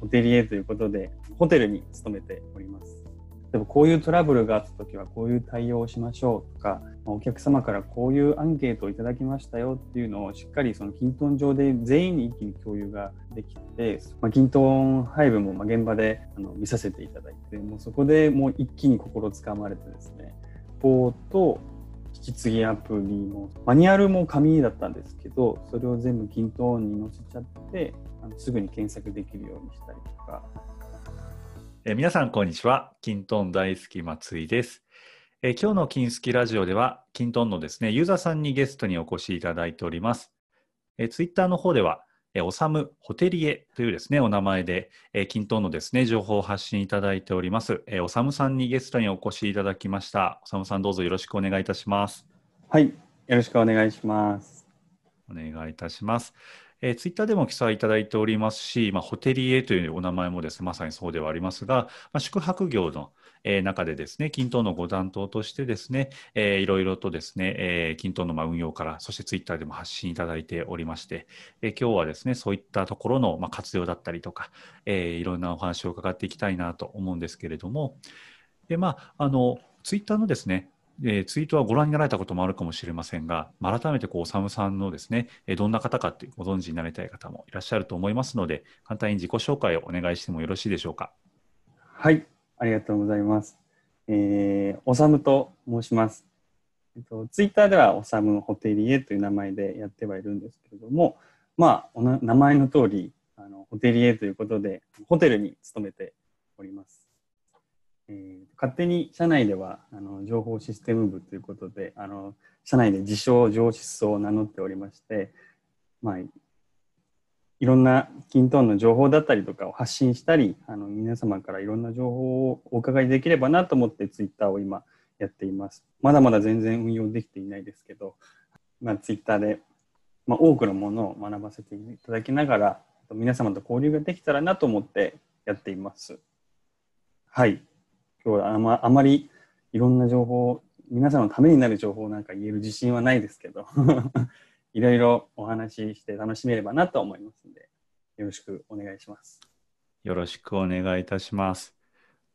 ホテリエということで、ホテルに勤めております。でもこういうトラブルがあった時はこういう対応をしましょうとか、お客様からこういうアンケートをいただきましたよっていうのをしっかりそのキントン上で全員に一気に共有ができて、まあ、キントン配分も現場であの見させていただいて、もうそこでもう一気に心つかまれてですね、ポーと引き継ぎアプリのマニュアルも紙だったんですけど、それを全部キントンに載せちゃって、あのすぐに検索できるようにしたりとか、え皆さん、こんにちは。キントン大好き松井です。え今日の金スキラジオでは、キントンのですね、ユーザーさんにゲストにお越しいただいております。えツイッターの方では、えおさむホテリエというですね、お名前で、えキントンのですね、情報を発信いただいております。えおさむさんにゲストにお越しいただきました。おさむさん、どうぞよろしくお願いいたします。はい、よろしくお願いします。お願いいたします。えー、ツイッターでも記載いただいておりますし、まあ、ホテリエというお名前もですね、まさにそうではありますが、まあ、宿泊業の、え、中でですね、均等のご担当としてですね、えー、いろいろとですね、えー、均等のま運用から、そしてツイッターでも発信いただいておりまして、えー、今日はですね、そういったところのま活用だったりとか、えー、いろんなお話を伺っていきたいなと思うんですけれども、でまあ、あのツイッターのですね、えー、ツイートはご覧になられたこともあるかもしれませんが、改めてこう、おさむさんのですね、え、どんな方かってご存知になりたい方もいらっしゃると思いますので、簡単に自己紹介をお願いしてもよろしいでしょうか？はい、ありがとうございます。えー、おさむと申します。えっと、ツイッターではおさむホテリエという名前でやってはいるんですけれども、まあ、お名前の通り、あのホテリエということで、ホテルに勤めております。えー、勝手に社内ではあの情報システム部ということであの社内で自称上質を名乗っておりまして、まあ、いろんなキントーンの情報だったりとかを発信したりあの皆様からいろんな情報をお伺いできればなと思ってツイッターを今やっています。まだまだ全然運用できていないですけど、まあ、ツイッターで、まあ、多くのものを学ばせていただきながら皆様と交流ができたらなと思ってやっています。はい。今日はあまあまりいろんな情報皆さんのためになる情報なんか言える自信はないですけど。いろいろお話しして楽しめればなと思いますのでよろしくお願いします。よろしくお願いいたします。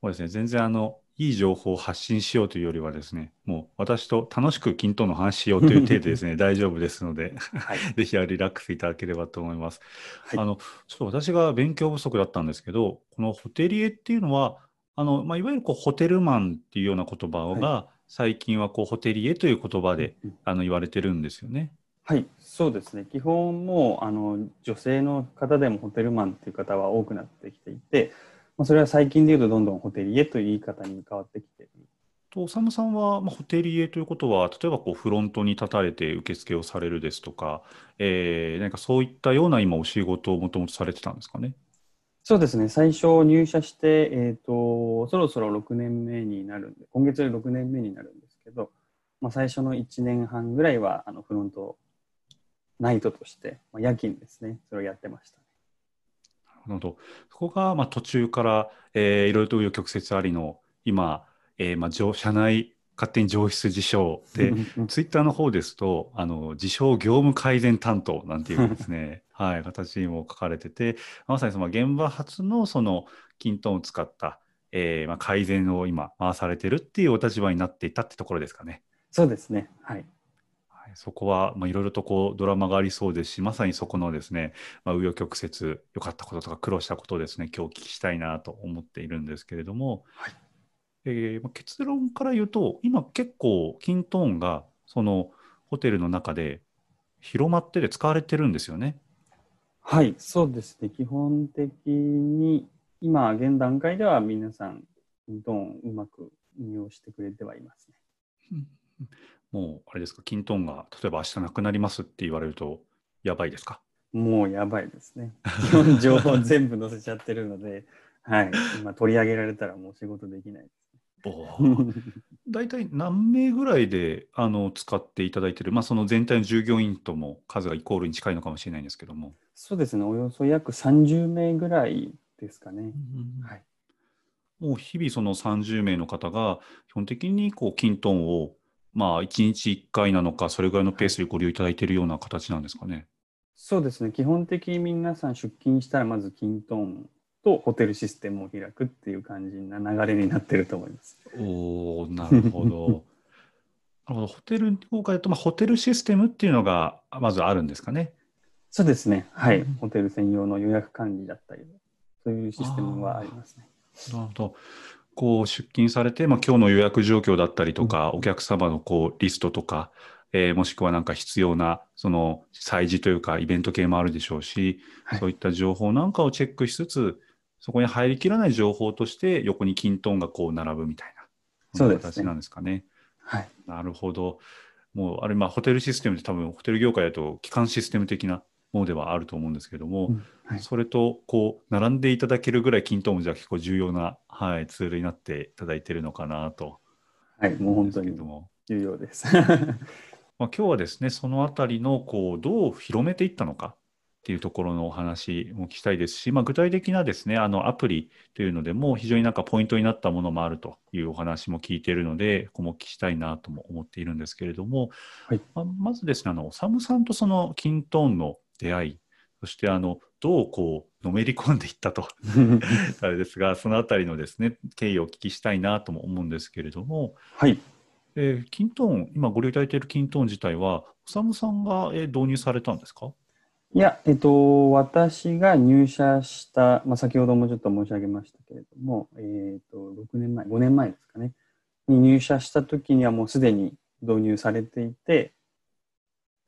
そうですね、全然あのいい情報を発信しようというよりはですね、もう私と楽しく均等の話しようという程度ですね、大丈夫ですので、はい、ぜひリラックスいただければと思います。はい、あのちょっと私が勉強不足だったんですけど、このホテリエっていうのは、あの、まあ、いわゆるこうホテルマンっていうような言葉が、はい、最近はこうホテリエという言葉で、うん、あの言われてるんですよね。はい、そうですね。基本もあの女性の方でもホテルマンっていう方は多くなってきていて、まあ、それは最近でいうとどんどんホテリエという言い方に変わってきている。と、佐野さんは、まあ、ホテリエということは、例えばこうフロントに立たれて受付をされるですとか、えー、何かそういったような今お仕事をもともとされてたんですかね？そうですね、最初入社して、えーと、そろそろ6年目になるんで、今月で6年目になるんですけど、まあ、最初の1年半ぐらいはあのフロントナイトとして、まあ、夜勤ですね、それをやってました、なるほど。そこがまあ途中から、えー、いろいろと紆余曲折ありの、今、えー、まあ社内勝手に上質自称で、ツイッターの方ですと、あの自称業務改善担当なんていうですね、はい、形にも書かれてて、まさにその現場発のそのキントンを使った、えーまあ、改善を今回されてるっていうお立場になっていたってところですかね。そうですね。はい。はい、そこは、まあ、いろいろとこうドラマがありそうですし、まさにそこのですね、まあ、紆余曲折、良かったこととか苦労したことをですね、今日お聞きしたいなと思っているんですけれども、はい、えー、結論から言うと、今結構、キントーンがそのホテルの中で広まってで使われてるんですよね。はい、そうですね。基本的に今、現段階では皆さん、キントーンうまく運用してくれてはいますね。もう、あれですか、キントーンが例えば明日なくなりますって言われると、やばいですか？もうやばいですね。基本情報全部載せちゃってるので、はい、今取り上げられたらもう仕事できないです。大体何名ぐらいであの使っていただいている、まあ、その全体の従業員とも数がイコールに近いのかもしれないんですけども。そうですね、およそ約30名ぐらいですかね。はい、もう日々その30名の方が基本的にこうキントンをまあ1日1回なのかそれぐらいのペースでご利用いただいているような形なんですかね。そうですね基本的に皆さん出勤したらまずキントンとホテルシステムを開くっていう感じな流れになってると思います。おおなるほど。なるほどホテル業界だと、まあ、ホテルシステムっていうのがまずあるんですかね。そうですね。はい。うんホテル専用の予約管理だったり、そういうシステムはありますね。なるほど。こう出勤されて、まあ、今日の予約状況だったりとか、お客様のこうリストとか、えーもしくはなんか必要なその催事というかイベント系もあるでしょうし、はいそういった情報なんかをチェックしつつ、そこに入りきらない情報として横にキントーンがこう並ぶみたいな、そうですね形なんですかね。はい。なるほど。もう、あれ、まあ、ホテルシステムって多分、ホテル業界だと、基幹システム的なものではあると思うんですけども、うんはいそれと、こう、並んでいただけるぐらい、キントーンもじゃあ結構重要な、はい、ツールになっていただいているのかなと。はい。もう本当にですけども。重要です。まあ、今日はですね、そのあたりの、こう、どう広めていったのかっていうところのお話も聞きたいですし、まあ、具体的なですね、あの、アプリというのでも、非常になんかポイントになったものもあるというお話も聞いているので、ここもお聞きしたいなとも思っているんですけれども、はいまあ、まずですね、あの、おさむさんとそのキントーンの出会い、そして、あの、どうこう、のめり込んでいったと、あれですが、そのあたりのですね、経緯をお聞きしたいなとも思うんですけれども、はい。えーキントーン、今ご利用いただいているキントーン自体は、おさむさんが、えー導入されたんですか？いや、えっと、私が入社した、まあ、先ほどもちょっと申し上げましたけれども、えっと、6年前、5年前ですかね、に入社した時にはもうすでに導入されていて、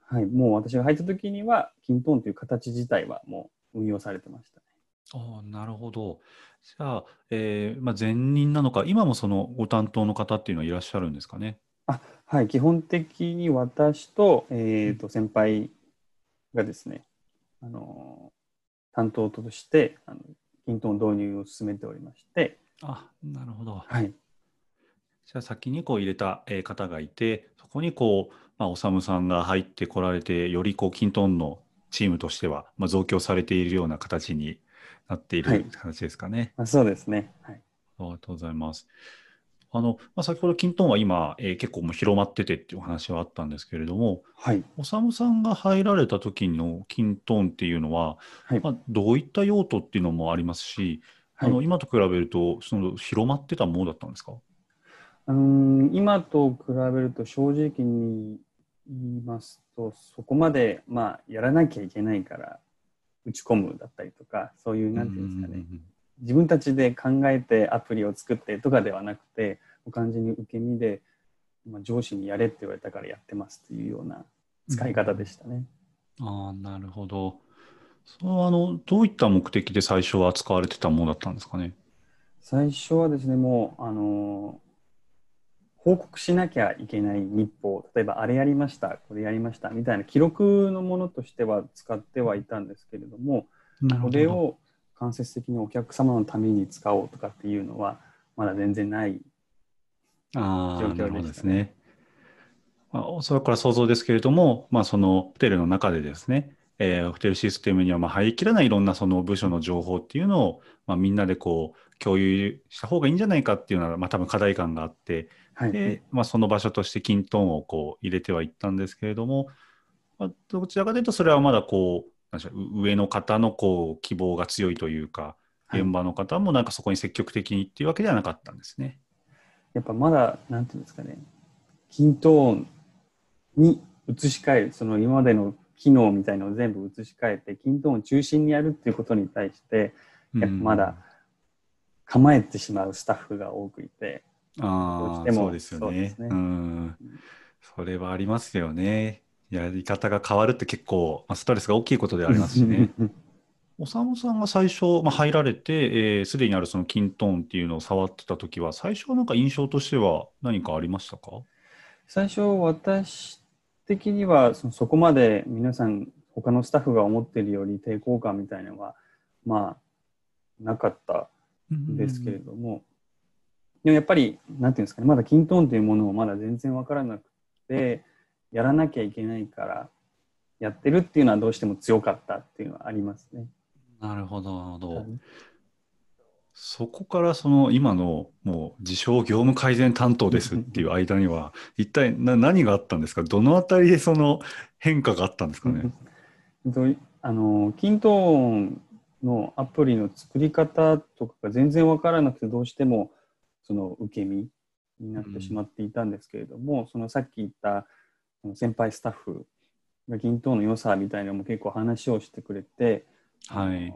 はい、もう私が入った時には、キントーンという形自体はもう運用されてましたね。ああ、なるほど。じゃあ、えーまあ、前任なのか、今もそのご担当の方っていうのはいらっしゃるんですかね？はい、基本的に私と、えっと、先輩がですね、あの、担当として、あの、キントーン導入を進めておりまして、あ、なるほど。はい、じゃあ先にこう入れたえー方がいて、そこにこう、まあ、おさむさんが入ってこられて、よりこう、キントのチームとしては、まあ、増強されているような形になっていはいる形ですかね。あそうですね。はい。ありがとうございます。あの、まあ、先ほどキントーンは今、えー結構もう広まっててっていうお話はあったんですけれども、はい。おさむさんが入られた時のキントーンっていうのは、はいまあ、どういった用途っていうのもありますし、はいあの今と比べるとその広まってたものだったんですか？うーん今と比べると正直に言いますと、そこまで、まあ、やらなきゃいけないから、打ち込むだったりとか、そういう、なんていうんですかね、自分たちで考えてアプリを作ってとかではなくて、完全に受け身で、まあ、上司にやれって言われたからやってますっていうような使い方でしたね。ああ、なるほど。そのあのどういった目的で最初は使われてたものだったんですかね？最初はですね、もう、あの報告しなきゃいけない日報、例えばあれやりました、これやりましたみたいな記録のものとしては使ってはいたんですけれども、これを間接的にお客様のために使おうとかっていうのは、まだ全然ない。状況でしですね。まあ、それから想像ですけれども、まあ、そのホテルの中でですね、えーホテルシステムにはまあ入りきらないいろんなその部署の情報っていうのを、まあ、みんなでこう共有した方がいいんじゃないかっていうのは、まあ、多分課題感があって、はい。で、まあ、その場所としてキントーンをこう入れてはいったんですけれども、まあ、どちらかというとそれはまだこうなんでしょう上の方のこう希望が強いというかはい現場の方もなんかそこに積極的にっていうわけではなかったんですね。やっぱまだ、なんていうんですかね、均等に移し替える、その今までの機能みたいのを全部移し替えて、均等を中心にやるっていうことに対して、やっぱまだ構えてしまうスタッフが多くいて、うん、ああそうですよね。ね。うん。それはありますよね。やり方が変わるって結構、まあ、ストレスが大きいことではありますしね。おさむさんが最初、まあ、入られて、えーすでにあるそのキントーンっていうのを触ってた時は、最初はなんか印象としては何かありましたか？最初、私的にはそのそこまで皆さん、他のスタッフが思っているより抵抗感みたいなのは、まあ、なかったんですけれども、でもやっぱり、なんていうんですかね、まだキントーンというものをまだ全然わからなくて、やらなきゃいけないから、やってるっていうのはどうしても強かったっていうのはありますね。なるほど、なるほど。はいそこからその今のもう自称業務改善担当ですっていう間には一体な何があったんですか？どのあたりでその変化があったんですかね？あのキントーンのアプリの作り方とかが全然わからなくてどうしてもその受け身になってしまっていたんですけれども、うん、そのさっき言った先輩スタッフが均等の良さみたいなのも結構話をしてくれて、はい、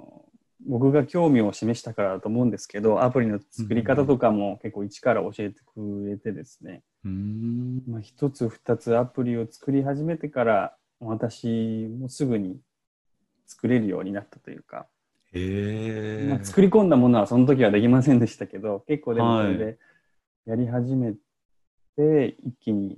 僕が興味を示したからだと思うんですけどアプリの作り方とかも結構一から教えてくれてですね、うん。まあ、1つ2つアプリを作り始めてから私もすぐに作れるようになったというか、えまあ、作り込んだものはその時はできませんでしたけど結構でもそれでやり始めて、一気に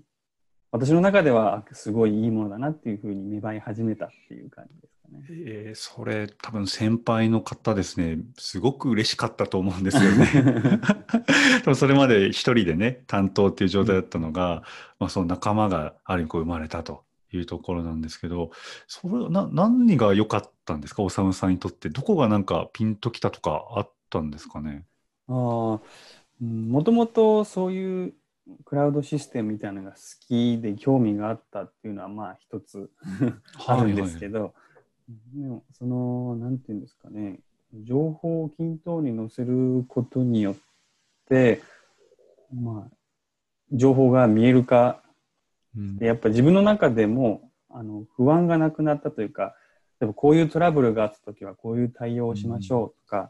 私の中ではすごいいいものだなっていうふうに芽生え始めたっていう感じですかね。えー、それ多分先輩の方ですねすごく嬉しかったと思うんですよね。でもそれまで一人でね担当っていう状態だったのが、うん、まあ、その仲間がある意味こう生まれたというところなんですけどそれな何が良かったんですか？修さんにとって。どこがなんかピンときたとかあったんですかね？あもともとそういうクラウドシステムみたいなのが好きで興味があったっていうのはまあ一つ あるんですけど、でもその何て言うんですかね。情報を均等に載せることによってまあ情報が見える化、うん、やっぱ自分の中でもあの不安がなくなったというか例えばこういうトラブルがあった時はこういう対応をしましょうとか、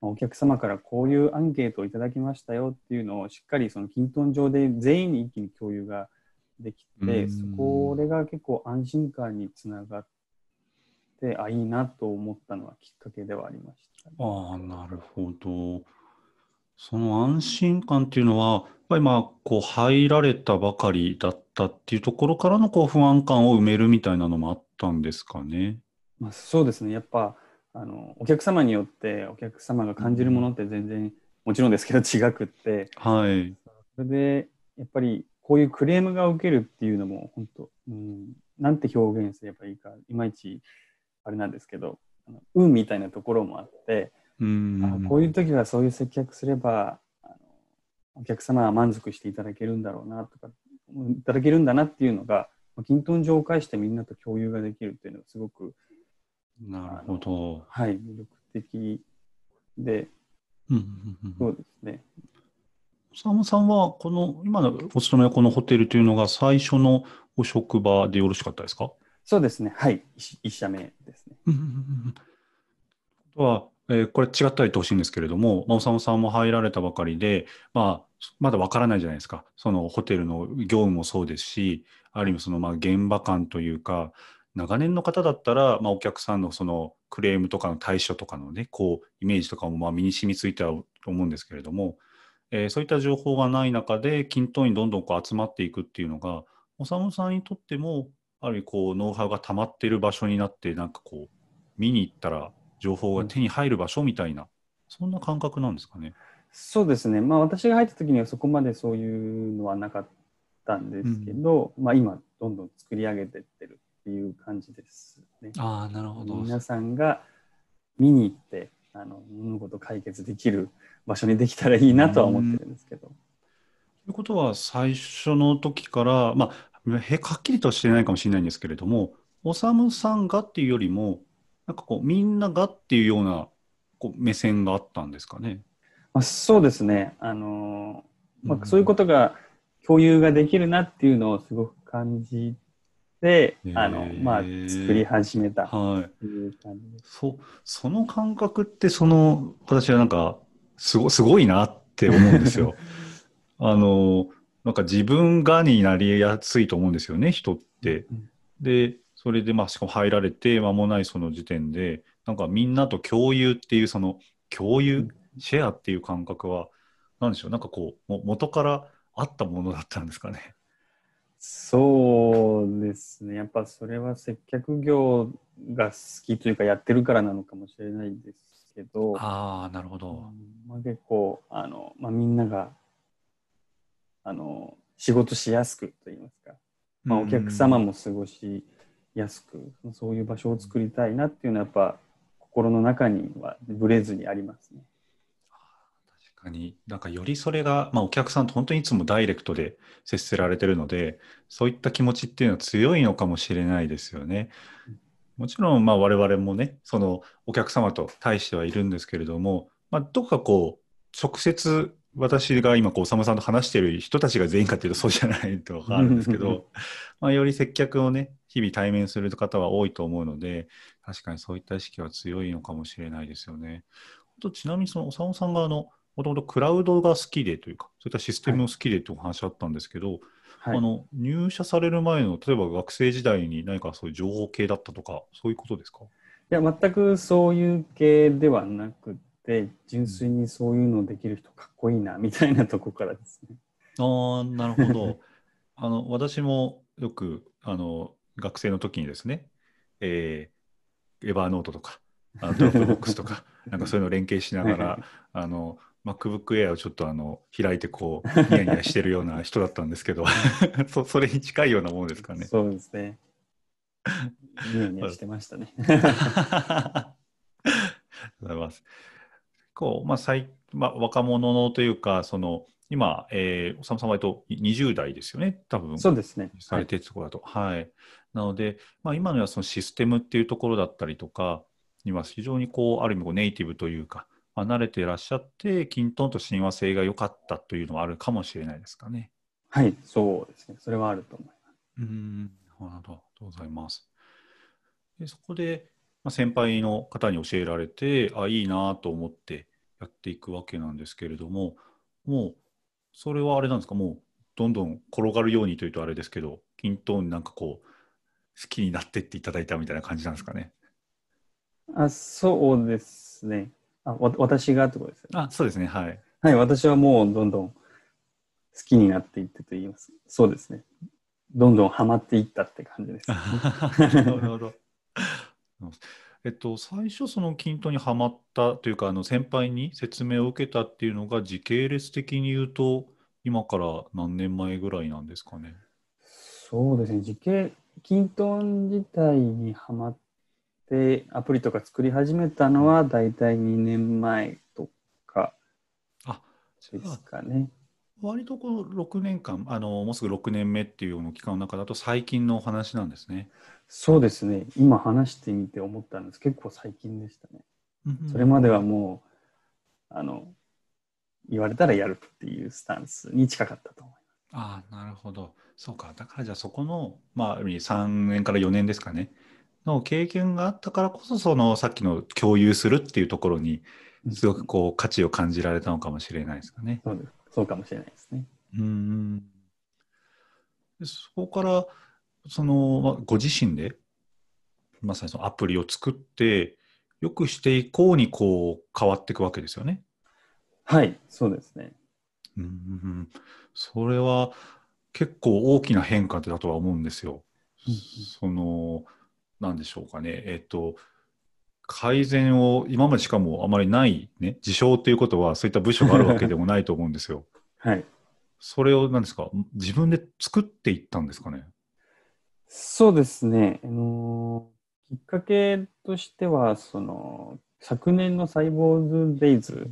お客様からこういうアンケートをいただきましたよっていうのをしっかりその均等上で全員に一気に共有ができて、そこれが結構安心感につながってあいいなと思ったのはきっかけではありました、ね、ああなるほど。その安心感っていうのは、やっぱりまあこう入られたばかりだったっていうところからのこう不安感を埋めるみたいなのもあったんですかね。まあ、そうですね。やっぱあのお客様によってお客様が感じるものって全然もちろんですけど違くって、はい、それでやっぱりこういうクレームが受けるっていうのも本当、うん、なんて表現すればいいかいまいちあれなんですけど運みたいなところもあってうん。あこういう時はそういう接客すればあのお客様は満足していただけるんだろうなとかいただけるんだなっていうのが均等上を介してみんなと共有ができるっていうのはすごくなるほど。はい、魅力的で、うんうんうん、そうですね。佐野さんは、この今のお勤めはこのホテルというのが最初のお職場でよろしかったですか？そうですね、はい、1社目ですね。は、え、これ違ったら言ってほしいんですけれども、まあ、おさんも入られたばかりで、まあ、まだわからないじゃないですか、そのホテルの業務もそうですし、ある意味そのまあ現場感というか、長年の方だったら、まあ、お客さんのそのクレームとかの対処とかのねこうイメージとかもまあ身に染みついてはと思うんですけれども、えー、そういった情報がない中で均等にどんどんこう集まっていくっていうのがおさむさんにとってもある意味こうノウハウが溜まっている場所になってなんかこう見に行ったら情報が手に入る場所みたいな、うん、そんな感覚なんですかね。そうですね、まあ、私が入った時にはそこまでそういうのはなかったんですけど、うん、まあ、今どんどん作り上げていってるっていう感じですね。あなるほど皆さんが見に行ってあの物事解決できる場所にできたらいいなとは思ってるんですけど。ということは最初の時からまあはっきりとはしてないかもしれないんですけれどもおさむさんがっていうよりもなんかこうみんながっていうようなこう目線があったんですかね。まあ、そうですね、あのまあ、そういうことが共有ができるなっていうのをすごく感じで、あの、まあ、作り始めたという感じです。はい、そ、その感覚って、その、私はなんか、すご、すごいなって思うんですよ。あの、なんか自分がになりやすいと思うんですよね、人って。で、それで、まあ、しかも入られて間もないその時点で、なんかみんなと共有っていう、その、共有、シェアっていう感覚は、なんでしょう、なんかこう、元からあったものだったんですかね。そうですね。やっぱそれは接客業が好きというかやってるからなのかもしれないですけど。ああ、なるほど。うん、まあ、結構、あの、まあ、みんなが、あの、仕事しやすくと言いますか、まあ、お客様も過ごしやすく、そういう場所を作りたいなっていうのはやっぱ心の中にはぶれずにありますね。かに、なんかよりそれが、まあ、お客さんと本当にいつもダイレクトで接せられてるので、そういった気持ちっていうのは強いのかもしれないですよね。もちろん、まあ、我々もね、そのお客様と対してはいるんですけれども、まあ、どこかこう、直接私が今、おさむさんと話している人たちが全員かっていうとそうじゃないとかあるんですけど、まあ、より接客をね、日々対面する方は多いと思うので、確かにそういった意識は強いのかもしれないですよね。とちなみに、そのおさむさんがあの、もともとクラウドが好きでというか、そういったシステムを好きでというお話あったんですけど、はい、あの入社される前の、例えば学生時代に何かそういう情報系だったとか、そういうことですか？いや、全くそういう系ではなくて、純粋にそういうのできる人かっこいいな、みたいなとこからですね。ああ、なるほど。あの私もよくあの学生の時にですね、えー、 Evernote とか、あの Dropbox とか、なんかそういうのを連携しながら、あの MacBook Air をちょっとあの開いてこうニヤニヤしてるような人だったんですけど そそれに近いようなものですかね。そうですね。ニヤニヤしてましたね。ありがとうございます。こうまあ最まあ、若者のというかその今、えー、おさむさんはと20代ですよね、多分そうですね。されてるところだと。はい、はい、なので、まあ、今のはそのシステムっていうところだったりとかには非常にこうある意味こうネイティブというか、離れていらっしゃって、均等と親和性が良かったというのはあるかもしれないですかね。はい、そうですね。それはあると思います。うん、なるほど。ありがとうございます。でそこで、まあ、先輩の方に教えられて、あ、いいなと思ってやっていくわけなんですけれども、もう、それはあれなんですか、もう、どんどん転がるようにというとあれですけど、均等になんかこう、好きになってっていただいたみたいな感じなんですかね。あそうですね。あわ私がってことですよね。あそうですね、はい。はい、私はもうどんどん好きになっていってと言います。そうですね。どんどんハマっていったって感じです。なるほど。えっと、最初その均等にはまったというかあの先輩に説明を受けたっていうのが時系列的に言うと今から何年前ぐらいなんですかねそうですね時系均等自体にはまっで、アプリとか作り始めたのは大体2年前とかですかね。割とこの6年間あの、もうすぐ6年目っていうような期間の中だと最近のお話なんですね。そうですね。今話してみて思ったんです。結構最近でしたね。それまではもう、あの、言われたらやるっていうスタンスに近かったと思います。ああ、なるほど。そうか。だからじゃあそこの、まあ、3年から4年ですかね。の経験があったからこそ、そのさっきの共有するっていうところに、すごくこう価値を感じられたのかもしれないですかね。そうですそうかもしれないですね。うんそこからその、ご自身でまさにそのアプリを作ってよくしていこうにこう変わっていくわけですよね。はいそうですね。うんそれは結構大きな変化だとは思うんですよ。そのなんでしょうかね、えっと、改善を今までしかもあまりないね、自称ということはそういった部署があるわけでもないと思うんですよ。はい。それを何ですか、自分で作っていったんですかね？そうですね。あのきっかけとしては、その、昨年のサイボーズデイズ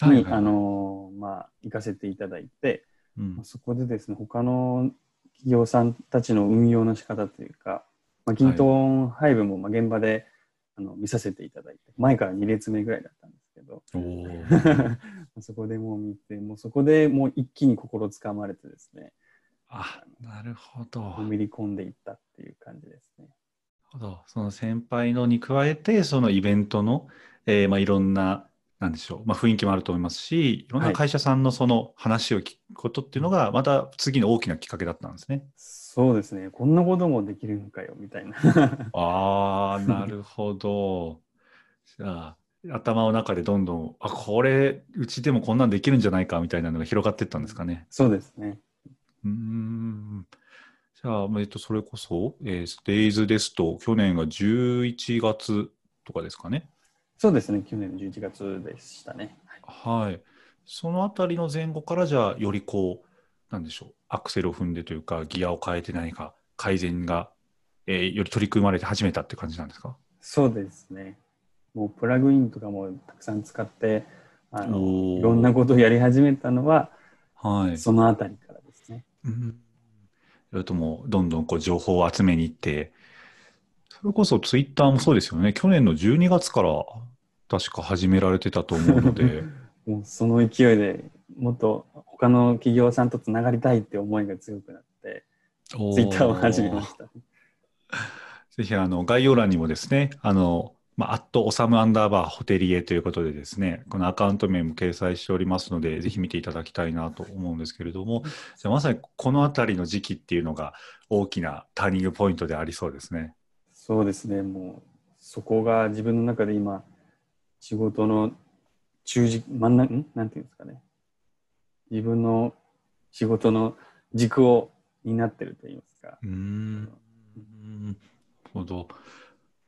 に、はいはい、あのまあ、行かせていただいて、うん、そこでですね、他の企業さんたちの運用の仕方というか、まあ、均等配分もまあ現場で、あの見させていただいて前から2列目ぐらいだったんですけど そこでもう見てもうそこでもう一気に心つかまれてですねあなるほど。のめり込んでいったっていう感じですね。ほど。その先輩のに加えてそのイベントの、えーまあ、いろんななんでしょう、まあ、雰囲気もあると思いますしいろんな会社さんのその話を聞くことっていうのがまた次の大きなきっかけだったんですね。そうですね。こんなこともできるのかよ、みたいな。ああ、なるほど。じゃあ、頭の中でどんどん、あ、これ、うちでもこんなんできるんじゃないか、みたいなのが広がっていったんですかね。そうですね。うん。じゃあ、えっと、それこそ、えー、デイズですと、去年が11月とかですかね。そうですね。去年の11月でしたね。はい。はい、そのあたりの前後から、じゃあ、よりこう、なんでしょう、アクセルを踏んでというか、ギアを変えて何か改善が、えー、より取り組まれて始めたって感じなんですか？そうですね。もうプラグインとかもたくさん使って、あのいろんなことをやり始めたのは、はい、そのあたりからですね。うん、ともどんどんこう情報を集めに行って、それこそツイッターもそうですよね。去年の12月から確か始められてたと思うので。もうその勢いでもっと他の企業さんとつながりたいって思いが強くなって、ツイッターを始めました。ぜひあの概要欄にもですね、あの、まあ、アットオサムアンダーバーホテリエということでですね、このアカウント名も掲載しておりますので、ぜひ見ていただきたいなと思うんですけれども、じゃあまさにこのあたりの時期っていうのが大きなターニングポイントでありそうですね。そうですね、もうそこが自分の中で今、仕事の中軸、真ん中、ん？なんていうんですかね。自分の仕事の軸を担ってると言いますか。うーん。なるほど。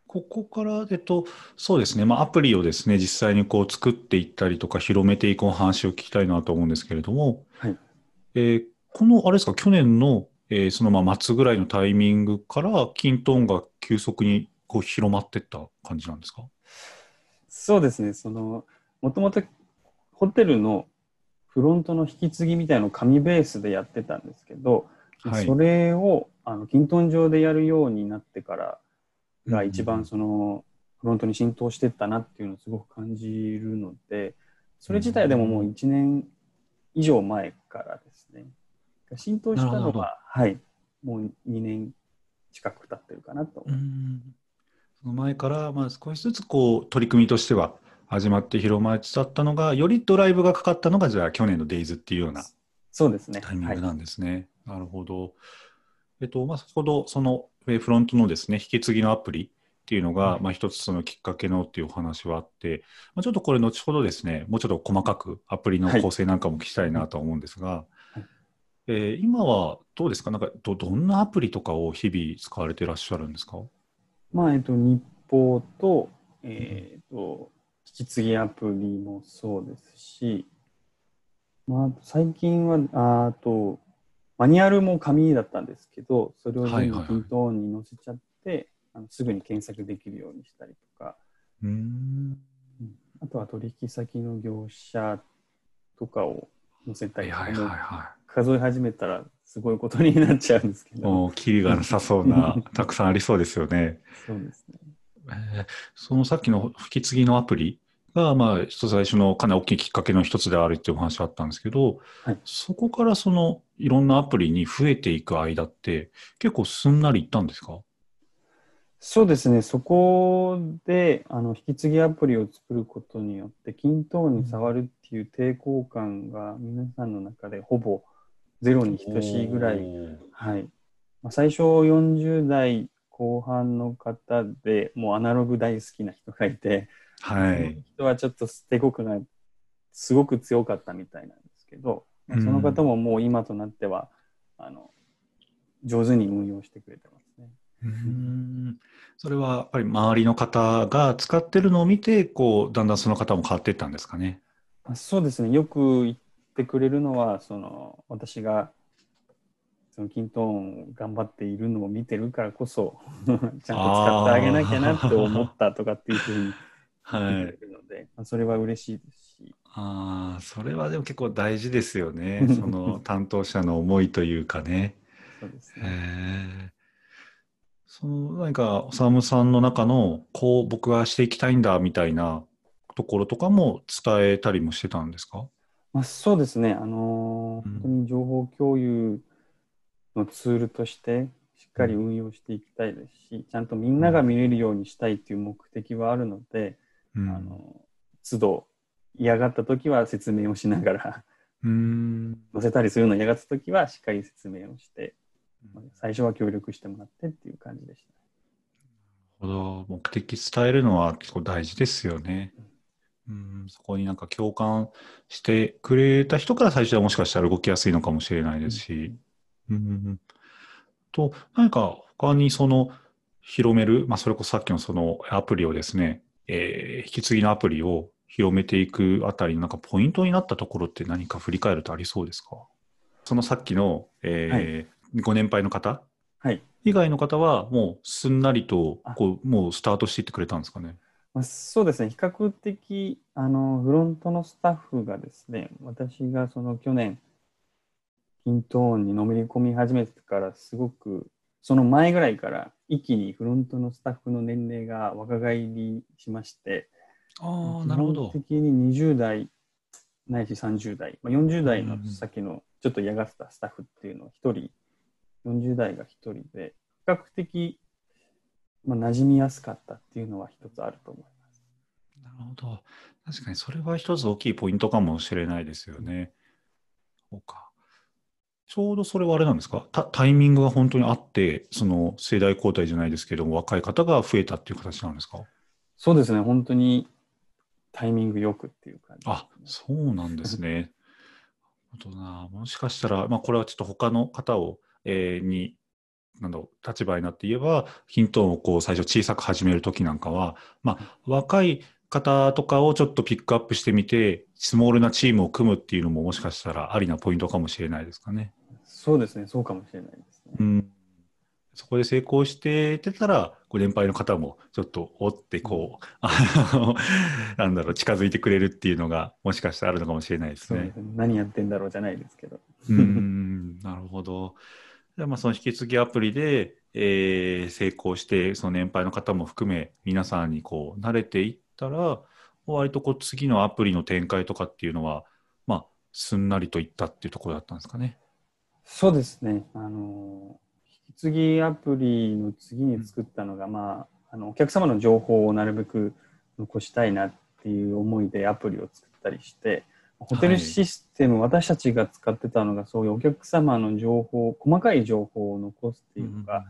ここから、えっと、そうですね、まあ、アプリをですね、実際にこう作っていったりとか、広めていくお話を聞きたいなと思うんですけれども、はいえーこの、あれですか、去年の、えーそのまあ末ぐらいのタイミングから、キントーンが急速にこう広まっていった感じなんですか？そうですね、その、もともとホテルのフロントの引き継ぎみたいなのを紙ベースでやってたんですけど、はい。それをあのキントン上でやるようになってからが一番そのフロントに浸透していったなっていうのをすごく感じるので、それ自体でももう1年以上前からですね。浸透したのは、はい、もう2年近く経ってるかなと。思います。その前から、まあ、少しずつこう取り組みとしては始まって広まりつつあったのが、よりドライブがかかったのが、じゃあ去年のデイズっていうようなそうですね。はいタイミングなんですね。なるほど。えっと、まあ、先ほど、その、えーフロントのですね、引き継ぎのアプリっていうのが、まあ、一つそのきっかけのっていうお話はあって、まあ、ちょっとこれ後ほどですね、もうちょっと細かくアプリの構成なんかも聞きたいなと思うんですが、はいえー今はどうですか？なんかど、どんなアプリとかを日々使われていらっしゃるんですか？まあ、えっと、日報と、えっと、引き継ぎアプリもそうですし、まあ、最近は、ああと、マニュアルも紙だったんですけど、それをはいはいはい。全部ピント音に載せちゃって、あのすぐに検索できるようにしたりとか、うーん。あとは取引先の業者とかを載せたりとか、はいはいはい。数え始めたらすごいことになっちゃうんですけい。ど、もう、キリがなさそうな、たくさんありそうですよね。そうですね。えーそのさっきの引き継ぎのアプリが、まあ、一つ最初のかなり大きいきっかけの一つであるっていうお話あったんですけど、はいそこからそのいろんなアプリに増えていく間って結構すんなりいったんですか？そうですね、そこであの引き継ぎアプリを作ることによって、均等に触るっていう抵抗感が皆さんの中でほぼゼロに等しいぐらい、はいまあ、最初40代後半の方でもうアナログ大好きな人がいて、はい。人はちょっと抵抗感がすごく強かったみたいなんですけど、まあその方ももう今となってはあの上手に運用してくれてますね。うーんそれはやっぱり周りの方が使ってるのを見て、こう、だんだんその方も変わっていったんですかね？あそうですね。よく言ってくれるのは、その私がそのキントーンを頑張っているのを見てるからこそ、ちゃんと使ってあげなきゃなって思ったとかっていうふうにはい。言ってくれるので、まあ、それは嬉しいですし、ああ、それはでも結構大事ですよね。その担当者の思いというかね。そうですへね。え。その何か、おさむさんの中の、こう、僕はしていきたいんだみたいなところとかも伝えたりもしてたんですか？まあ、そうですね。あのーうん本当に情報共有のツールとしてしっかり運用していきたいですし、ちゃんとみんなが見れるようにしたいっていう目的はあるので、うん。あの都度嫌がった時は説明をしながら。載せたりするの嫌がった時はしっかり説明をして、まあ最初は協力してもらってっていう感じでした。なるほど。目的伝えるのは結構大事ですよね。うん、そこになんか共感してくれた人から最初はもしかしたら動きやすいのかもしれないですし。うん、と、何か他にその広める、まあ、それこそさっきのそのアプリをですね、えー引き継ぎのアプリを広めていくあたりのなんかポイントになったところって何か振り返るとありそうですか？そのさっきの、えーご年配の方はい。以外の方はもうすんなりとあこうもうスタートしていってくれたんですかね？まあ、そうですね、比較的あのフロントのスタッフがですね、私がその去年、キントーンにのめり込み始めてから、すごく、その前ぐらいから一気にフロントのスタッフの年齢が若返りしまして、ああ、なるほど基。本的に20代ないし30代、まあ、40代のさっきのちょっと嫌がってたスタッフっていうのを1人、40代が1人で、比較的、まあ、馴染みやすかったっていうのは一つあると思います。なるほど。確かにそれは一つ大きいポイントかもしれないですよね。そうか。ちょうどそれはあれなんですか？タタイミングが本当にあって、その世代交代じゃないですけども、若い方が増えたっていう形なんですか？そうですね、本当にタイミングよくっていう感じね、あ、そうなんですね。なるほどな。もしかしたら、まあ、これはちょっと他の方を、えーに、なんだろう、立場になって言えば、ヒントをこう最初小さく始めるときなんかは、まあ、若い方とかをちょっとピックアップしてみて、スモールなチームを組むっていうのももしかしたらありなポイントかもしれないですかね。そうですね、そうかもしれないですね。うん。そこで成功しててたら、ご年配の方もちょっと追ってこう、あの、なんだろう、近づいてくれるっていうのが、もしかしたらあるのかもしれないですね。すね何やってんだろうじゃないですけど。うーん、なるほど。じゃあまあその引き継ぎアプリで、えー成功して、その年配の方も含め、皆さんにこう慣れていったら、割とこう次のアプリの展開とかっていうのは、まあ、すんなりといったっていうところだったんですかね。そうですね。あの、引き継ぎアプリの次に作ったのが、まあ、あの、お客様の情報をなるべく残したいなっていう思いでアプリを作ったりして、ホテルシステム、私たちが使ってたのが、そういうお客様の情報、細かい情報を残すっていうのが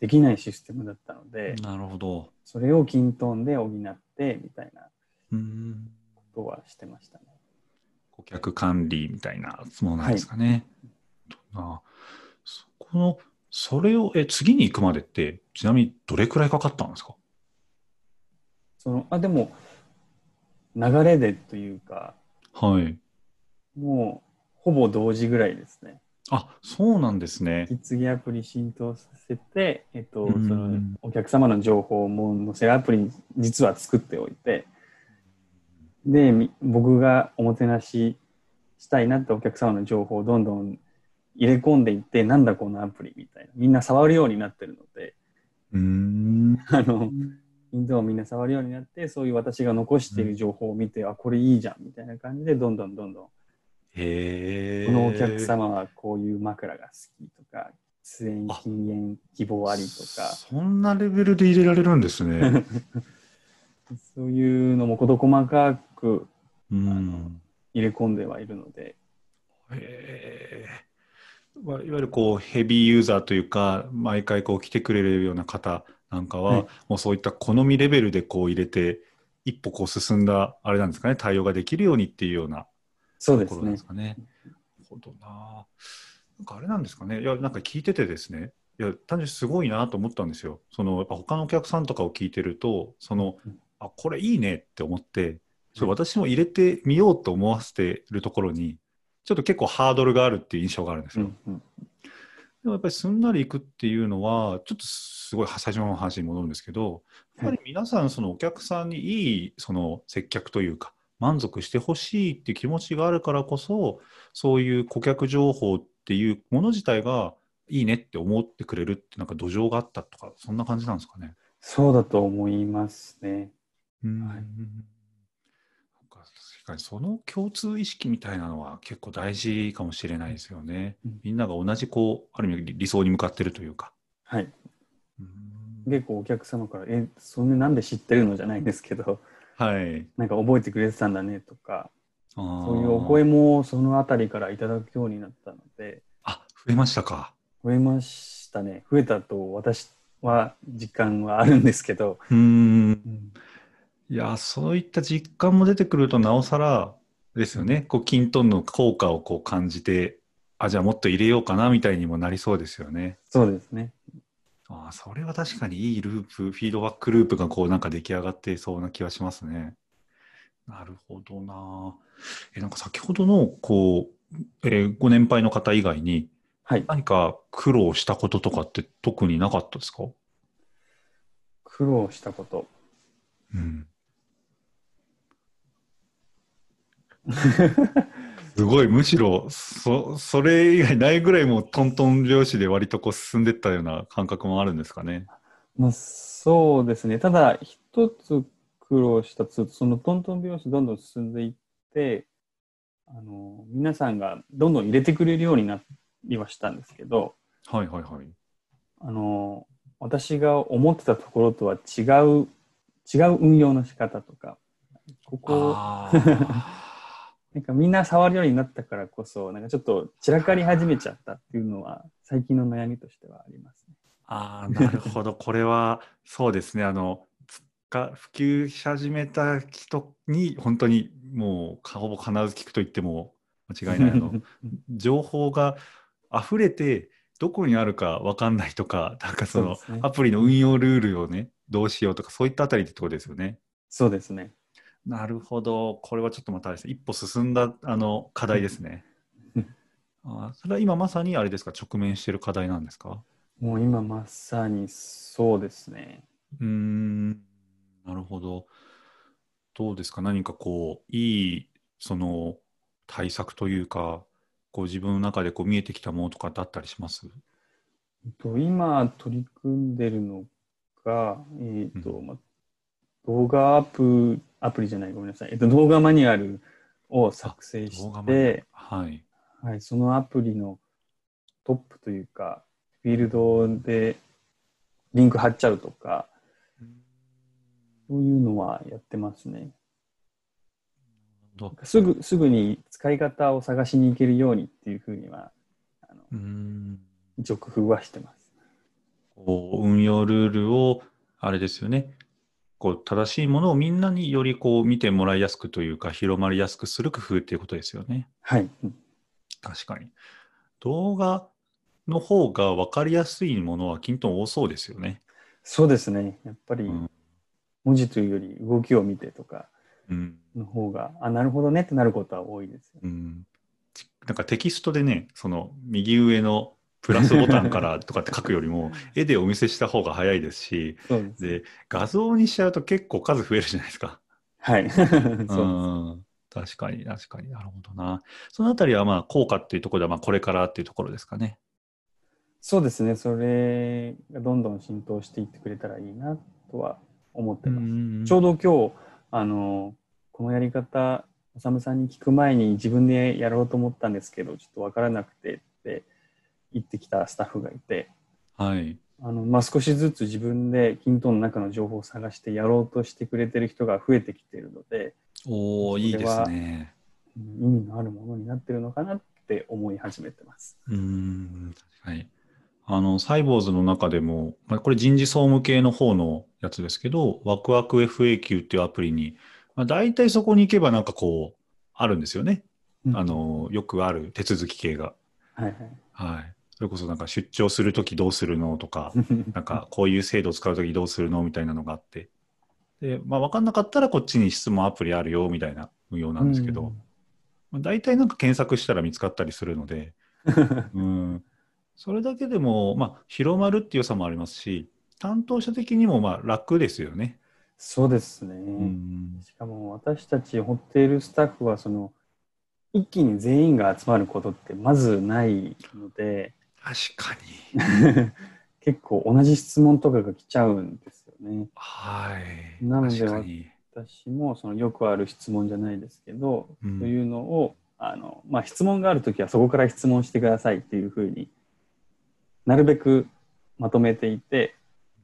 できないシステムだったので、なるほど。それをキントーンで補って、みたいなうん。ことはしてましたね。顧客管理みたいなものなんですかね。あそこの、それを、え、次に行くまでって、ちなみにどれくらいかかったんですか？その、あ、でも、流れでというか、はい。もう、ほぼ同時ぐらいですね。あ、そうなんですね。引き継ぎアプリ浸透させて、えっと、うんそのお客様の情報も載せるアプリに実は作っておいて、で、み僕がおもてなししたいなってお客様の情報をどんどん入れ込んでいって、なんだこのアプリみたいな。みんな触るようになってるので、うーん。あの、インドをみんな触るようになって、そういう私が残している情報を見て、あ、これいいじゃんみたいな感じで、どんどんどんどん。このお客様はこういう枕が好きとか、喫煙、あ禁煙、希望ありとか、そんなレベルで入れられるんですね。そういうのも事細かくうん。入れ込んではいるので、へえ。まあいわゆるこうヘビーユーザーというか、毎回こう来てくれるような方なんかは、はいもうそういった好みレベルでこう入れて、一歩こう進んだ、あれなんですかね、対応ができるようにっていうようなところなんです。かね。なるほどな。なんかあれなんですかね。いや、なんか聞いててですね。いや、単純にすごいなと思ったんですよ。その、やっぱ他のお客さんとかを聞いてると、そのうん、あ、これいいねって思って、ちょっと私も入れてみようと思わせてるところに、ちょっと結構ハードルがあるっていう印象があるんですよ。うんうんでもやっぱりすんなりいくっていうのは、ちょっとすごい最初の話に戻るんですけど、やっぱり皆さん、そのお客さんにいいその接客というか、満足してほしいっていう気持ちがあるからこそ、そういう顧客情報っていうもの自体がいいねって思ってくれるって、なんか土壌があったとか、そんな感じなんですかね。そうだと思いますね。うんはい確かにその共通意識みたいなのは結構大事かもしれないですよね。うんみんなが同じこう、ある意味理想に向かってるというか。はい。うん結構お客様から、え、そんななんで知ってるのじゃないですけど、はい。なんか覚えてくれてたんだねとか、そそういうお声もそのあたりからいただくようになったので、あ、増えましたか。増えましたね。増えたと私は実感はあるんですけど、うーん。うんいや、そういった実感も出てくると、なおさらですよね。こう、キントンの効果をこう感じて、あ、じゃあもっと入れようかな、みたいにもなりそうですよね。そうですね。あそれは確かにいいループ、フィードバックループがこうなんか出来上がっていそうな気がしますね。なるほどな。え、なんか先ほどの、こう、えーご年配の方以外にはい。何か苦労したこととかって特になかったですか？苦労したこと。うん。すごい、むしろ、そ、それ以外ないぐらいもうトントン拍子で割とこう進んでったような感覚もあるんですかね。まあ、そうですね。ただ、一つ苦労したつ、そのトントン拍子どんどん進んでいって、あの、皆さんがどんどん入れてくれるようになりはしたんですけど、はいはいはい。あの、私が思ってたところとは違う、違う運用の仕方とか、ここ、なんかみんな触るようになったからこそ、なんかちょっと散らかり始めちゃったっていうのは、最近の悩みとしてはありますね。あーなるほど。これは、そうですね。あの、普及し始めた人に、本当にもう、ほぼ必ず聞くと言っても間違いない。あの、情報が溢れて、どこにあるか分かんないとか、なんかその、アプリの運用ルールをね、どうしようとか、そういったあたりってことですよね。そうですね。なるほど。これはちょっとまたね、一歩進んだあの課題ですねうん。あーそれは今まさにあれですか、直面している課題なんですか？もう今まさにそうですね。うーん、なるほど。どうですか、何かこう、いい、その、対策というか、こう自分の中でこう見えてきたものとかってあったりします？えっと今取り組んでるのが、えっとうまあ、動画アプアプリじゃない、ごめんなさい、えっと、動画マニュアルを作成して、はい。はい、そのアプリのトップというか、フィールドでリンク貼っちゃうとか、そういうのはやってますね。どすぐすぐに使い方を探しに行けるようにっていうふうには、あのうーん一応工夫はしてます。こう運用ルールを、あれですよね、こう正しいものをみんなによりこう見てもらいやすくというか、広まりやすくする工夫っていうことですよね。はい。うん確かに。動画の方が分かりやすいものはきんとん多そうですよね。そうですね。やっぱりうん文字というより動きを見てとかうん。の方が、あ、なるほどねってなることは多いですよね。うん。ちなんかテキストでね、その右上のプラスボタンからとかって書くよりも、絵でお見せした方が早いですし、で画像にしちゃうと結構数増えるじゃないですか。はい。そう。確かに、確かになるほどな。そのあたりはまあ効果っていうところではまあこれからっていうところですかね。そうですね。それがどんどん浸透していってくれたらいいなとは思ってます。ちょうど今日、あの、このやり方、おさむさんに聞く前に自分でやろうと思ったんですけど、ちょっとわからなくてって言ってきたスタッフがいて、はい。あの、まあ、少しずつ自分で均等の中の情報を探してやろうとしてくれてる人が増えてきているので、おおいいですね。うん意味のあるものになってるのかなって思い始めてます。うーん、確かに。あの、サイボーズの中でも、まあ、これ人事総務系の方のやつですけど、ワクワク FAQ っていうアプリに、まあ、大体そこに行けばなんかこう、あるんですよね。あの、よくある手続き系が。はいはい。それこそなんか出張するときどうするのとか、はい。なんかこういう制度を使うときどうするのみたいなのがあって。で、まあ分かんなかったらこっちに質問アプリあるよみたいな運用なんですけど、まあ、大体なんか検索したら見つかったりするので、うん、それだけでも、まあ、広まるっていう良さもありますし、担当者的にもまあ楽ですよね。そうですね。うん、しかも私たちホテルスタッフはその一気に全員が集まることってまずないので確かに。結構同じ質問とかが来ちゃうんですよね。はい。なので。私もそのよくある質問じゃないですけど、うんそういうのをあの、まあ、質問があるときはそこから質問してくださいっていうふうになるべくまとめていて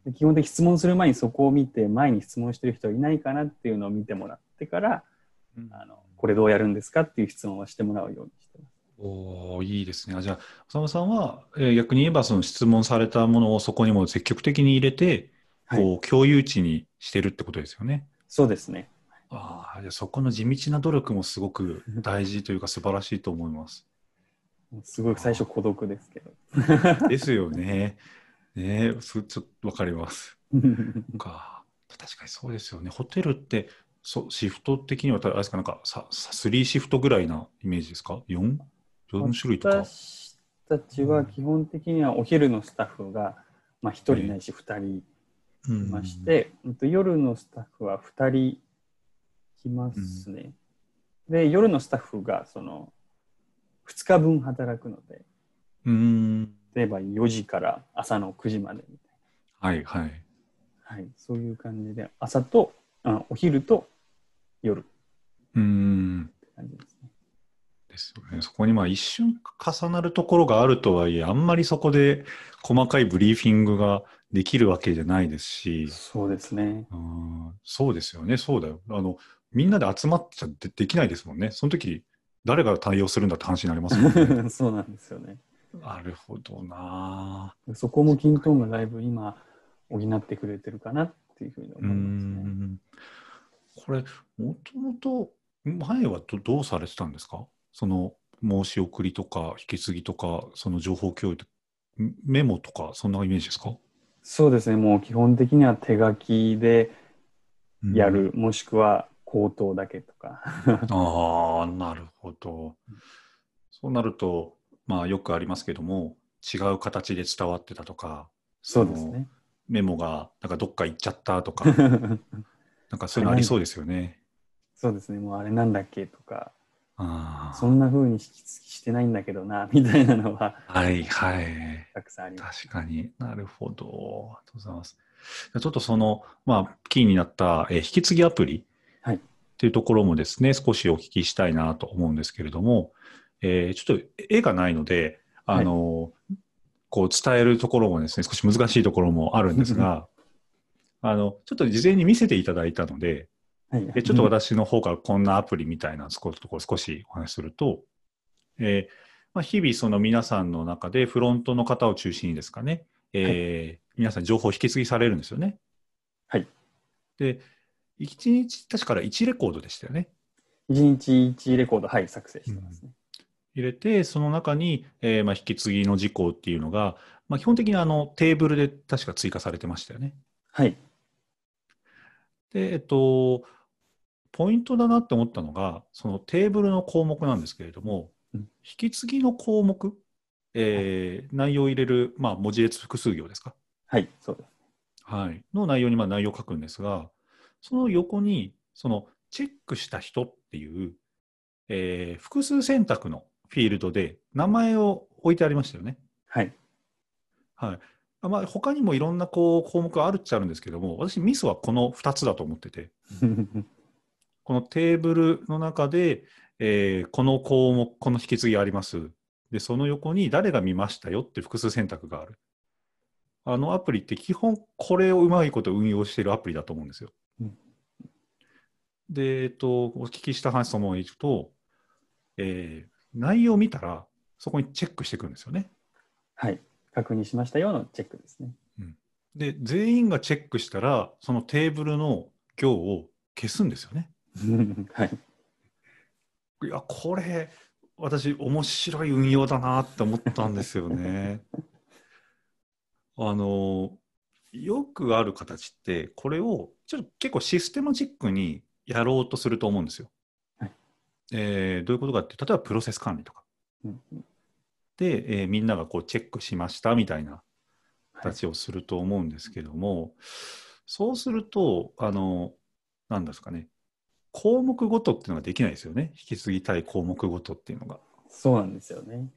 で基本的に質問する前にそこを見て前に質問してる人いないかなっていうのを見てもらってからうんあのこれどうやるんですかっていう質問をしてもらうようにしてます。おーいいですね。あじゃあ、浅間さんは、えー逆に言えば、その質問されたものをそこにも積極的に入れて、はいこう共有値にしてるってことですよね。そうですね。ああ、じゃあそこの地道な努力もすごく大事というか素晴らしいと思います。すごい最初孤独ですけど。ですよね。ねえ、そちょっとわかります。か。確かにそうですよね。ホテルって、そシフト的には、あれですか、なんかさ、さ3シフトぐらいなイメージですか ?4? 4種類とか？私たちは基本的にはお昼のスタッフが、まあ、1人ないし2人うんいまして、うんと夜のスタッフは2人来ますね。で夜のスタッフがその2日分働くのでうん。例えば4時から朝の9時までみたいはいはい。はい、そういう感じで、朝と、あお昼と夜っうーん。て感じですね。ですよね。そこにまあ一瞬重なるところがあるとはいえ、あんまりそこで細かいブリーフィングができるわけじゃないですし、そうですね。うんそうですよね、そうだよ。あの、みんなで集まっちゃでできないですもんね。その時、誰が対応するんだって話になりますもんね。そうなんですよね。なるほどなそこもキントーンがだいぶ今補ってくれてるかなっていうふうに思いますね。ん。これ、もともと、前はどどうされてたんですか？その、申し送りとか、引き継ぎとか、その情報共有とメモとか、そんなイメージですか？そうですね。もう基本的には手書きでやうんる、もしくは口頭だけとか。ああ、なるほど。そうなると、まあよくありますけども、違う形で伝わってたとか、そうですね。メモがなんかどっか行っちゃったとか、なんかそういうのありそうですよね。そうですね。もうあれなんだっけとか、あそんな風にししてないんだけどな、みたいなのはあ、はいはい。たくさんあります。確かになるほど。ありがとうございます。ちょっとその、まあ、キーになった、えー引き継ぎアプリはいっていうところもですね、少しお聞きしたいなと思うんですけれども、えーちょっと絵がないので、あの、こう伝えるところもですね、少し難しいところもあるんですが、あの、ちょっと事前に見せていただいたので、はい。でちょっと私の方からこんなアプリみたいなところ少しお話しすると、えーまあ、日々その皆さんの中でフロントの方を中心にですかね、えー皆さん情報を引き継ぎされるんですよね。はい。で、1日確か1レコードでしたよね。1日1レコード、はい、作成してますね。入れて、その中に、えーまあ、引き継ぎの事項っていうのが、まあ、基本的にあのテーブルで確か追加されてましたよね。はい。で、えっと、ポイントだなって思ったのが、そのテーブルの項目なんですけれども、うん引き継ぎの項目、えー内容を入れる、まあ、文字列複数行ですか、はい、そうです。はい、の内容にまあ内容を書くんですが、その横に、そのチェックした人っていう、えー複数選択のフィールドで名前を置いてありましたよね。はい。はい。あまあ、他にもいろんなこう項目があるっちゃあるんですけども、私、ミスはこの2つだと思ってて、このテーブルの中で、えーこの項目、この引き継ぎあります。で、その横に誰が見ましたよって複数選択がある。あのアプリって基本これをうまいこと運用しているアプリだと思うんですよ。うんで、えっと、お聞きした話そのまま言うと、えー内容を見たらそこにチェックしていくんですよね。はい。確認しましたよのチェックですね。で、全員がチェックしたら、そのテーブルの行を消すんですよね。はい。いや、これ、私、面白い運用だなって思ったんですよね。あの、よくある形って、これをちょっと結構システマチックにやろうとすると思うんですよ。はいえーどういうことかって、例えばプロセス管理とか。うんうんで、えーみんながこうチェックしましたみたいなはい形をすると思うんですけども、そうすると、あの、なんですかね、項目ごとっていうのができないですよね。引き継ぎたい項目ごとっていうのが。そうなんですよね。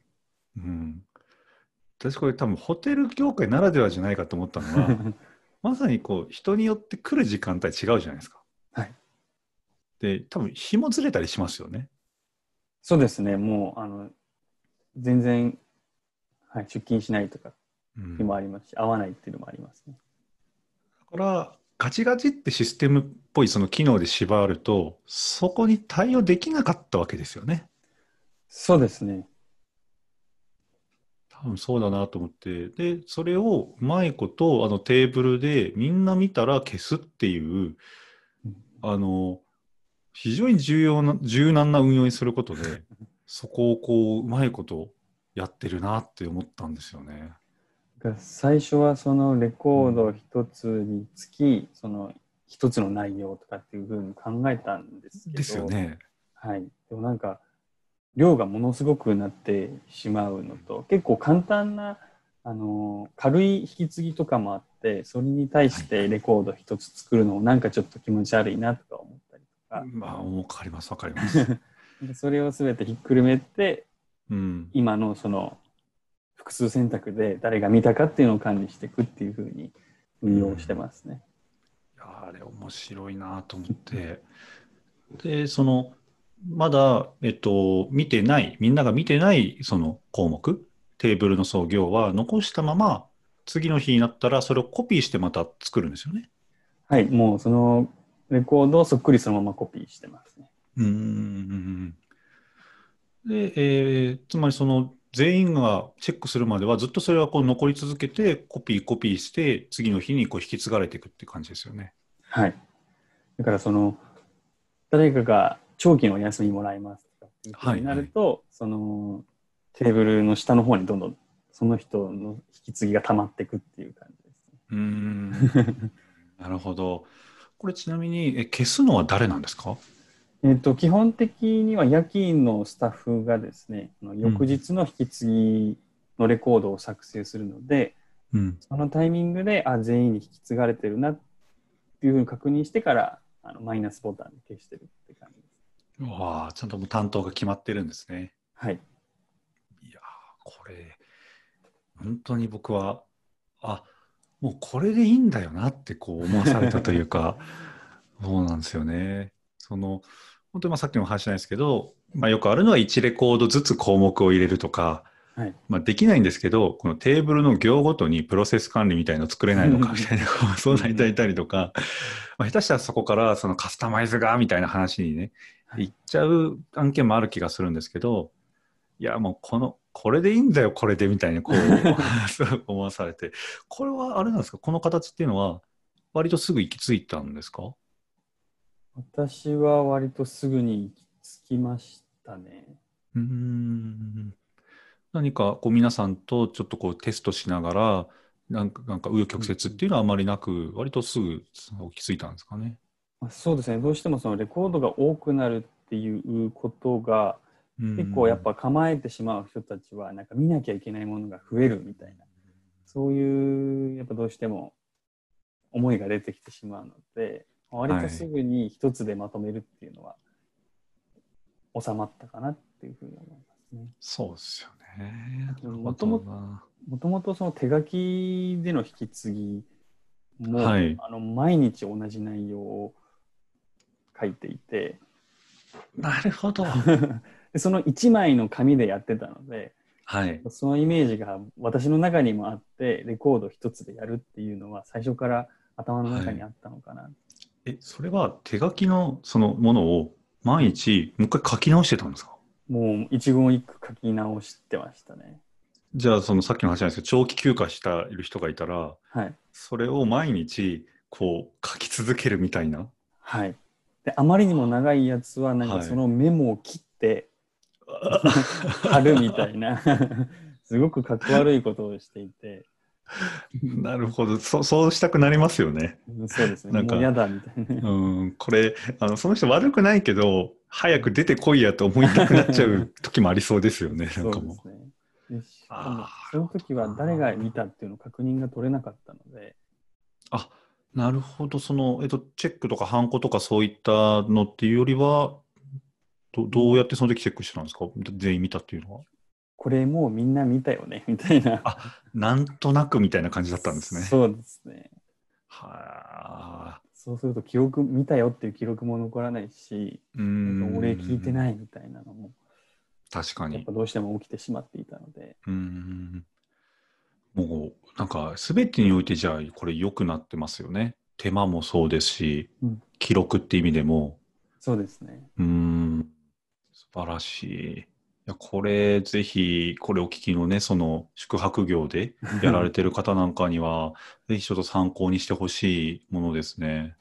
うん。私これ多分ホテル業界ならではじゃないかと思ったのは、まさにこう人によって来る時間帯違うじゃないですか。はい。で、多分日もずれたりしますよね。そうですね。もう、あの、全然、はい、出勤しないとかうん日もありますし、合わないっていうのもありますね。だから、ガチガチってシステムっぽいその機能で縛ると、そこに対応できなかったわけですよね。そうですね。多分そうだなと思って、で、それをうまいこと、あのテーブルでみんな見たら消すっていう、うんあの、非常に重要な、柔軟な運用にすることで、そこをこう、うまいことやってるなって思ったんですよね。が最初はそのレコード一つにつき、その一つの内容とかっていうふうに考えたんですけど、ですよね。はい。でもなんか、量がものすごくなってしまうのと、結構簡単な、あの、軽い引き継ぎとかもあって、それに対してレコード一つ作るのもなんかちょっと気持ち悪いなとか思ったりとか、まあ、わかります、わかります。でそれを全てひっくるめて、うん。今のその複数選択で誰が見たかっていうのを管理していくっていうふうに運用してますね。やあれ面白いなと思って。で、その、まだ、えっと、見てない、みんなが見てないその項目、テーブルの創業は残したまま、次の日になったらそれをコピーしてまた作るんですよね。はい、もうそのレコードをそっくりそのままコピーしてますね。うーん。で、えーつまりその全員がチェックするまではずっとそれはこう残り続けてコピーコピーして次の日にこう引き継がれていくって感じですよね。はい。だからその、誰かが長期のお休みもらいますとかっていうふうになると、そのテーブルの下の方にどんどんその人の引き継ぎが溜まっていくっていう感じですね。うーん。なるほど。これちなみにえ消すのは誰なんですか？えっと基本的には夜勤のスタッフがですね、あの翌日の引き継ぎのレコードを作成するので、うん。そのタイミングであ全員に引き継がれてるなっていうふうに確認してからあのマイナスボタンで消してるって感じです。わあ、ちゃんともう担当が決まってるんですね。はい。いやー、これ、本当に僕は、あ、もうこれでいいんだよなってこう思わされたというか、そうなんですよね。その、本当にまあさっきの話じゃないですけど、まあ、よくあるのは1レコードずつ項目を入れるとか、はい。まあ、できないんですけど、このテーブルの行ごとにプロセス管理みたいの作れないのかみたいな、相談いただいたりとか、まあ、下手したらそこからそのカスタマイズがみたいな話にね、はい。行っちゃう案件もある気がするんですけど、いや、もうこの、これでいいんだよ、これでみたいにこう 思わされて、これはあれなんですか、この形っていうのは、割とすぐ行き着いたんですか？私は割とすぐに行き着きましたね。うーん何かこう皆さんとちょっとこうテストしながら、なんか、なんか紆余曲折っていうのはあまりなく、割とすぐ起き着いたんですかね。まあそうですね。どうしてもそのレコードが多くなるっていうことが結構やっぱ構えてしまう人たちはなんか見なきゃいけないものが増えるみたいなそういうやっぱどうしても思いが出てきてしまうので割とすぐに一つでまとめるっていうのは収まったかなっていうふうに思いますね。そうですよね。もとももともとその手書きでの引き継ぎも、はいあの毎日同じ内容を書いていてなるほど。でその1枚の紙でやってたのではい。そのイメージが私の中にもあってレコード一つでやるっていうのは最初から頭の中にあったのかな、え、それは手書きのそのものを毎日もう一回書き直してたんですか？もう一言一句書き直してましたね。じゃあ、そのさっきの話なんですけど、長期休暇したいる人がいたら、はい。それを毎日こう書き続けるみたいな？はい。であまりにも長いやつはなんはい。かそのメモを切って 貼るみたいな。すごくかっこ悪いことをしていて なるほど。そ。そうしたくなりますよね。そうですね。なんか。嫌だみたいな。うん、これあの、その人悪くないけど、早く出てこいやと思いたくなっちゃう時もありそうですよね、なんかもそうでもその時は誰が見たっていうのを確認が取れなかったので。あ、なるほど、その、えっと、チェックとかハンコとかそういったのっていうよりは、どどうやってその時チェックしてたんですか？全員見たっていうのは。これもうみんな見たよね みたいなあなんとなくみたいな感じだったんですね。そうですねはあ。そうすると記録見たよっていう記録も残らないしうーん。俺聞いてないみたいなのも確かにやっぱ。どうしても起きてしまっていたのでうーん。もう、なんか、すべてにおいて、じゃあ、これ良くなってますよね。手間もそうですし、うん記録って意味でも、そうですねうーん、素晴らしい。いや、これ、ぜひ、これお聞きのね、その、宿泊業で やられてる方なんかには、ぜひちょっと参考にしてほしいものですね。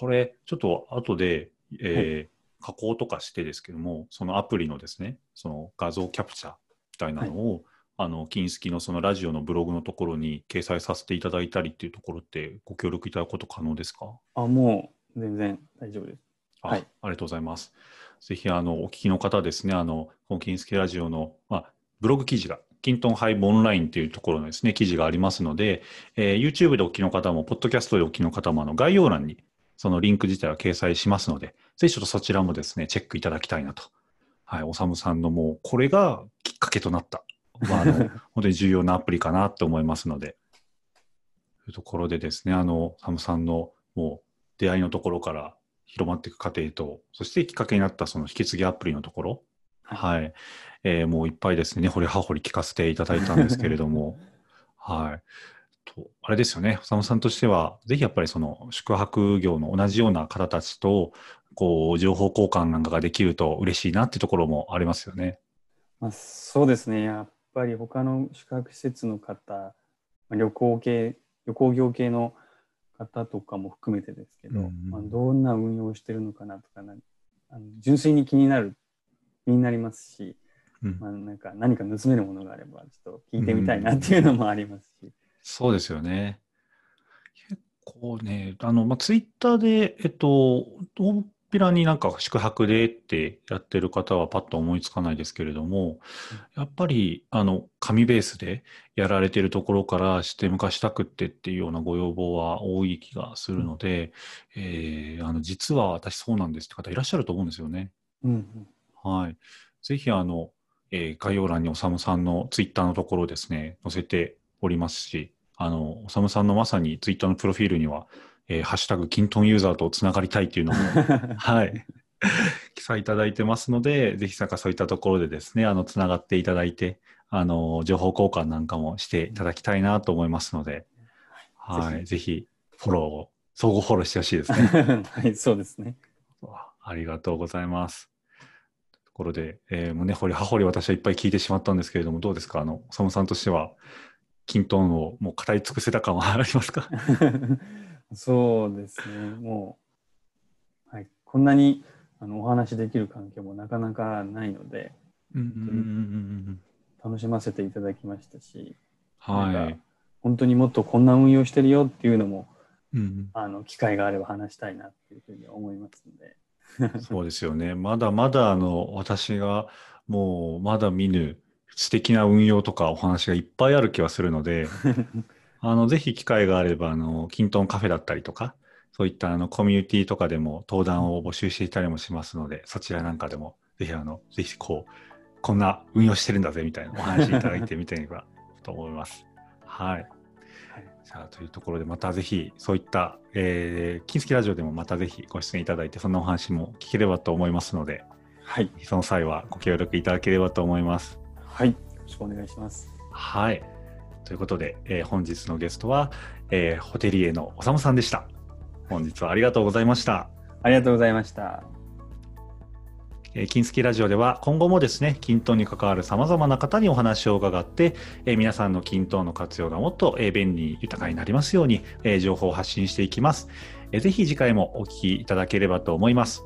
これ、ちょっと後で、えー加工とかしてですけども、そのアプリのですね、その画像キャプチャーみたいなのを、あの、金スキのそのラジオのブログのところに掲載させていただいたりっていうところってご協力いただくこと可能ですか？あもう全然大丈夫ですあ,、はいありがとうございます。ぜひ、あの、お聞きの方ですね、あの、この金スキラジオの、まあ、ブログ記事が、キントンハイブオンラインというところのですね、記事がありますので、えー YouTube でお聞きの方も、ポッドキャストでお聞きの方も、あの、概要欄にそのリンク自体は掲載しますので、ぜひちょっとそちらもですね、チェックいただきたいなと。はい、おさむさんのもう、これがきっかけとなった、まあ、あの 本当に重要なアプリかなと思いますので、いうところでですね、あの、サムさんのもう出会いのところから広まっていく過程と、そしてきっかけになったその引き継ぎアプリのところ、はい、えー、もういっぱいですね、掘り葉掘り聞かせていただいたんですけれども、はい。と、あれですよね、佐野さんとしては、ぜひやっぱりその宿泊業の同じような方たちと、こう、情報交換なんかができると嬉しいなってところもありますよね。まあ、そうですね、やっぱり他の宿泊施設の方、旅行系、旅行業系の方とかも含めてですけど、うんうん、まあ、どんな運用してるのかなとかなあの純粋に気になる気になりますし、うん、まあ、なんか何か盗めるものがあればちょっと聞いてみたいなっていうのもありますし。そうですよね。結構ね、あの、まあ、ツイッターで、えっと、ぴらになんか宿泊でってやってる方はパッと思いつかないですけれども、やっぱり、あの、紙ベースでやられてるところからして昔したくってっていうようなご要望は多い気がするので、うん、えー、あの、実は私そうなんですって方いらっしゃると思うんですよね。うん、はい。ぜひ、あの、えー、概要欄におさむさんのツイッターのところですね、載せておりますし、あの、おさむさんのまさにツイッターのプロフィールには、えー、ハッシュタグ、キントンユーザーとつながりたいっていうのも、はい、記載いただいてますので、ぜひなんかそういったところでですね、あの、つながっていただいて、あの、情報交換なんかもしていただきたいなと思いますので、はい、ぜひ、フォローを、相互フォローしてほしいですね。はい、そうですね。ありがとうございます。ところで、えー、胸掘り葉掘り私はいっぱい聞いてしまったんですけれども、どうですか？あの、サムさんとしては、均等をもう語り尽くせた感はありますか？そうですね。もう、はい、こんなにあのお話できる環境もなかなかないので、楽しませていただきましたし、はい、本当にもっとこんな運用してるよっていうのも、うん、あの機会があれば話したいなっていうふうに思いますので。そうですよね。まだまだあの私がもうまだ見ぬ素敵な運用とかお話がいっぱいある気はするので、あのぜひ機会があればあのキントンカフェだったりとか、そういったあのコミュニティとかでも登壇を募集していたりもしますので、そちらなんかでもぜひあのぜひこうこんな運用してるんだぜみたいなお話いただいてみてれば と思います。はい。さあ、というところで、またぜひ、そういった、えー、金月ラジオでもまたぜひご出演いただいて、そんなお話も聞ければと思いますので、はい。その際はご協力いただければと思います。はい。よろしくお願いします。はい。ということで、えー、本日のゲストは、えー、ホテリエのおさむさんでした。本日はありがとうございました。ありがとうございました。えー、金スキラジオでは今後もですね、均等に関わる様々な方にお話を伺って、えー、皆さんの均等の活用がもっと、えー、便利豊かになりますように、えー、情報を発信していきます、えー。ぜひ次回もお聞きいただければと思います。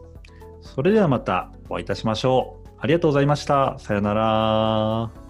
それではまたお会いいたしましょう。ありがとうございました。さよなら。